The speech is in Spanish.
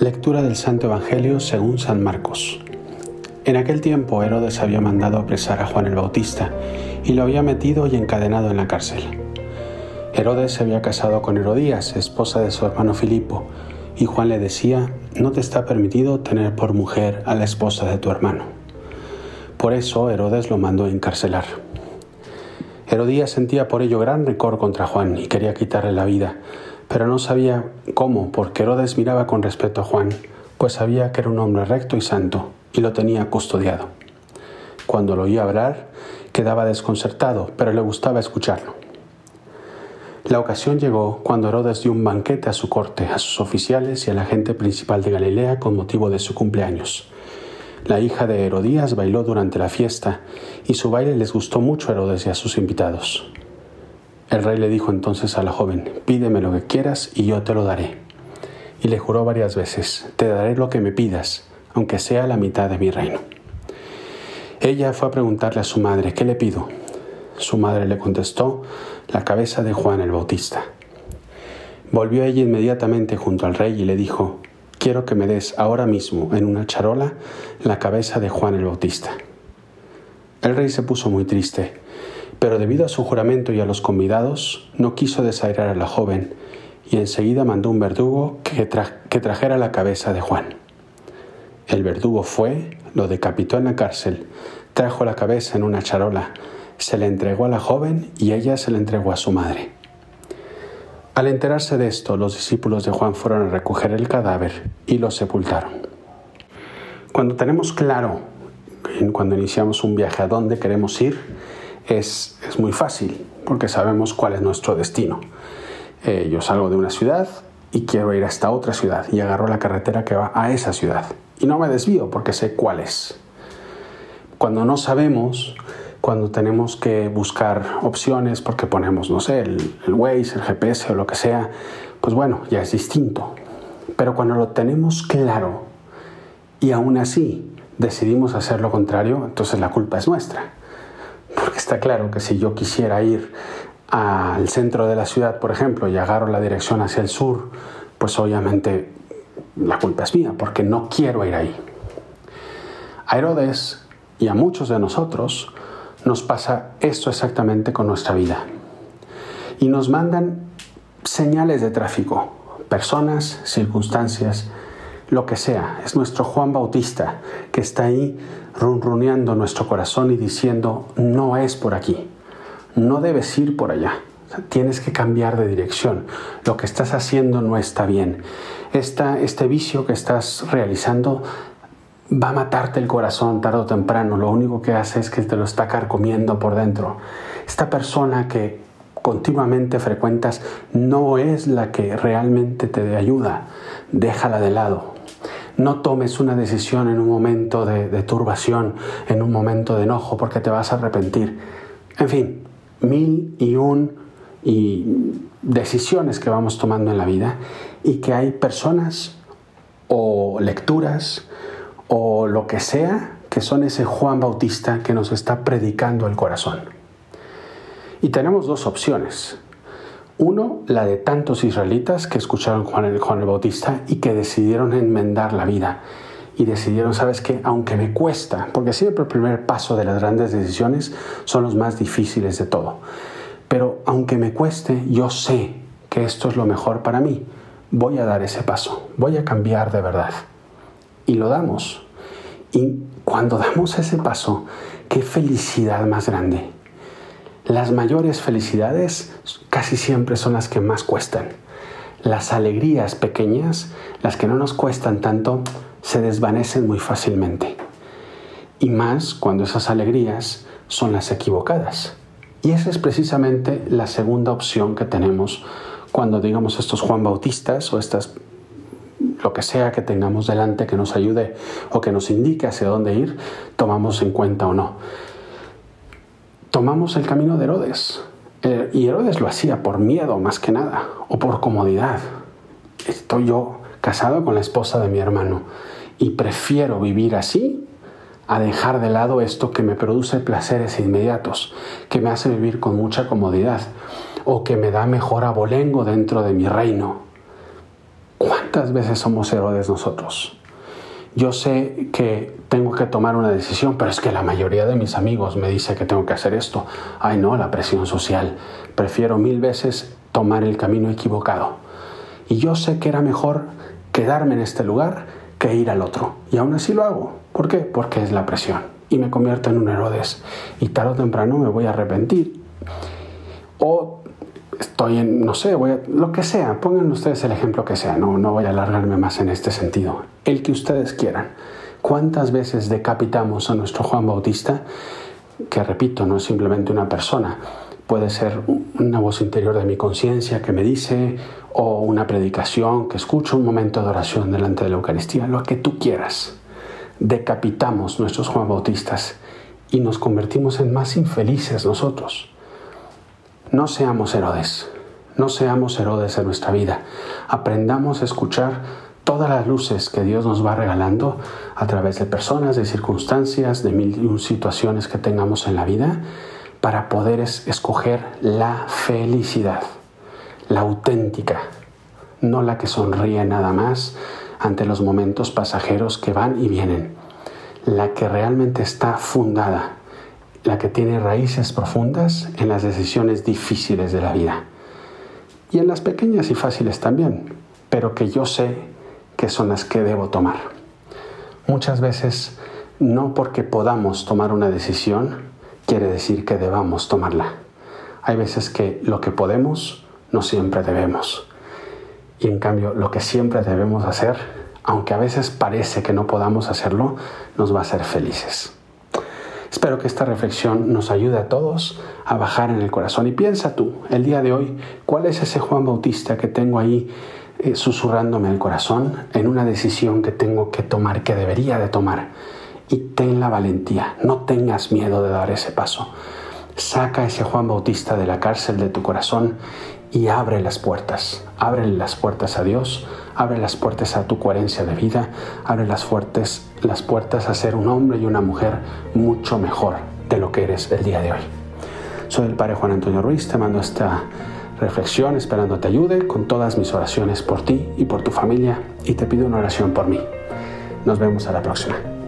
Lectura del Santo Evangelio según San Marcos. En aquel tiempo Herodes había mandado apresar a Juan el Bautista y lo había metido y encadenado en la cárcel. Herodes se había casado con Herodías, esposa de su hermano Filipo, y Juan le decía, no te está permitido tener por mujer a la esposa de tu hermano. Por eso Herodes lo mandó encarcelar. Herodías sentía por ello gran recor contra Juan y quería quitarle la vida, pero no sabía cómo, porque Herodes miraba con respeto a Juan, pues sabía que era un hombre recto y santo, y lo tenía custodiado. Cuando lo oía hablar, quedaba desconcertado, pero le gustaba escucharlo. La ocasión llegó cuando Herodes dio un banquete a su corte, a sus oficiales y a la gente principal de Galilea con motivo de su cumpleaños. La hija de Herodías bailó durante la fiesta y su baile les gustó mucho a Herodes y a sus invitados. El rey le dijo entonces a la joven, pídeme lo que quieras y yo te lo daré. Y le juró varias veces, te daré lo que me pidas, aunque sea la mitad de mi reino. Ella fue a preguntarle a su madre, ¿qué le pido? Su madre le contestó, la cabeza de Juan el Bautista. Volvió ella inmediatamente junto al rey y le dijo, quiero que me des ahora mismo en una charola la cabeza de Juan el Bautista. El rey se puso muy triste pero debido a su juramento y a los convidados, no quiso desairar a la joven y enseguida mandó un verdugo que, que trajera la cabeza de Juan. El verdugo fue, lo decapitó en la cárcel, trajo la cabeza en una charola, se le entregó a la joven y ella se le entregó a su madre. Al enterarse de esto, los discípulos de Juan fueron a recoger el cadáver y lo sepultaron. Cuando tenemos claro, cuando iniciamos un viaje a dónde queremos ir, es, muy fácil porque sabemos cuál es nuestro destino. Eh, yo salgo de una ciudad y quiero ir a esta otra ciudad y agarro la carretera que va a esa ciudad. Y no me desvío porque sé cuál es. Cuando no sabemos, cuando tenemos que buscar opciones porque ponemos, no sé, el, el Waze, el GPS o lo que sea, pues bueno, ya es distinto. Pero cuando lo tenemos claro y aún así decidimos hacer lo contrario, entonces la culpa es nuestra. Porque está claro que si yo quisiera ir al centro de la ciudad, por ejemplo, y agarro la dirección hacia el sur, pues obviamente la culpa es mía, porque no quiero ir ahí. A Herodes y a muchos de nosotros nos pasa esto exactamente con nuestra vida. Y nos mandan señales de tráfico, personas, circunstancias, lo que sea. Es nuestro Juan Bautista que está ahí runruneando nuestro corazón y diciendo, no es por aquí, no debes ir por allá. tienes que cambiar de dirección. Lo que estás haciendo no está bien. este vicio que estás realizando va a matarte el corazón tarde o temprano. Lo único que hace es que te lo está carcomiendo por dentro. Esta persona que continuamente frecuentas no es la que realmente te ayuda. Déjala de lado. No tomes una decisión en un momento de, turbación, en un momento de enojo, porque te vas a arrepentir. En fin, mil y un y decisiones que vamos tomando en la vida y que hay personas o lecturas o lo que sea que son ese Juan Bautista que nos está predicando el corazón. Y tenemos dos opciones. Uno, la de tantos israelitas que escucharon Juan el, Juan el Bautista y que decidieron enmendar la vida. Y decidieron, ¿sabes qué? Aunque me cuesta, porque siempre el primer paso de las grandes decisiones son los más difíciles de todo. Pero aunque me cueste, yo sé que esto es lo mejor para mí. Voy a dar ese paso, voy a cambiar de verdad. Y lo damos. Y cuando damos ese paso, qué felicidad más grande las mayores felicidades casi siempre son las que más cuestan. Las alegrías pequeñas, las que no nos cuestan tanto, se desvanecen muy fácilmente. Y más cuando esas alegrías son las equivocadas. Y esa es precisamente la segunda opción que tenemos cuando digamos estos Juan Bautistas o estas lo que sea que tengamos delante que nos ayude o que nos indique hacia dónde ir, tomamos en cuenta o no tomamos el camino de Herodes. Eh, y Herodes lo hacía por miedo más que nada, o por comodidad. Estoy yo casado con la esposa de mi hermano y prefiero vivir así a dejar de lado esto que me produce placeres inmediatos, que me hace vivir con mucha comodidad o que me da mejor abolengo dentro de mi reino. ¿Cuántas veces somos Herodes nosotros? Yo sé que tengo que tomar una decisión, pero es que la mayoría de mis amigos me dice que tengo que hacer esto. Ay, no, la presión social. Prefiero mil veces tomar el camino equivocado. Y yo sé que era mejor quedarme en este lugar que ir al otro. Y aún así lo hago. ¿Por qué? Porque es la presión. Y me convierto en un Herodes. Y tarde o temprano me voy a arrepentir. O estoy en, no sé, voy a, lo que sea, pongan ustedes el ejemplo que sea, no, no voy a alargarme más en este sentido, el que ustedes quieran. ¿Cuántas veces decapitamos a nuestro Juan Bautista? Que repito, no es simplemente una persona, puede ser una voz interior de mi conciencia que me dice, o una predicación que escucho, un momento de oración delante de la Eucaristía, lo que tú quieras. Decapitamos nuestros Juan Bautistas y nos convertimos en más infelices nosotros. No seamos Herodes, no seamos Herodes en nuestra vida. Aprendamos a escuchar todas las luces que Dios nos va regalando a través de personas, de circunstancias, de mil situaciones que tengamos en la vida, para poder escoger la felicidad, la auténtica, no la que sonríe nada más ante los momentos pasajeros que van y vienen, la que realmente está fundada la que tiene raíces profundas en las decisiones difíciles de la vida. Y en las pequeñas y fáciles también, pero que yo sé que son las que debo tomar. Muchas veces, no porque podamos tomar una decisión, quiere decir que debamos tomarla. Hay veces que lo que podemos, no siempre debemos. Y en cambio, lo que siempre debemos hacer, aunque a veces parece que no podamos hacerlo, nos va a hacer felices. Espero que esta reflexión nos ayude a todos a bajar en el corazón. Y piensa tú, el día de hoy, ¿cuál es ese Juan Bautista que tengo ahí eh, susurrándome el corazón en una decisión que tengo que tomar, que debería de tomar? Y ten la valentía, no tengas miedo de dar ese paso. Saca ese Juan Bautista de la cárcel de tu corazón y abre las puertas. Abre las puertas a Dios, abre las puertas a tu coherencia de vida, abre las, fuertes, las puertas a ser un hombre y una mujer mucho mejor de lo que eres el día de hoy. Soy el Padre Juan Antonio Ruiz, te mando esta reflexión esperando te ayude con todas mis oraciones por ti y por tu familia y te pido una oración por mí. Nos vemos a la próxima.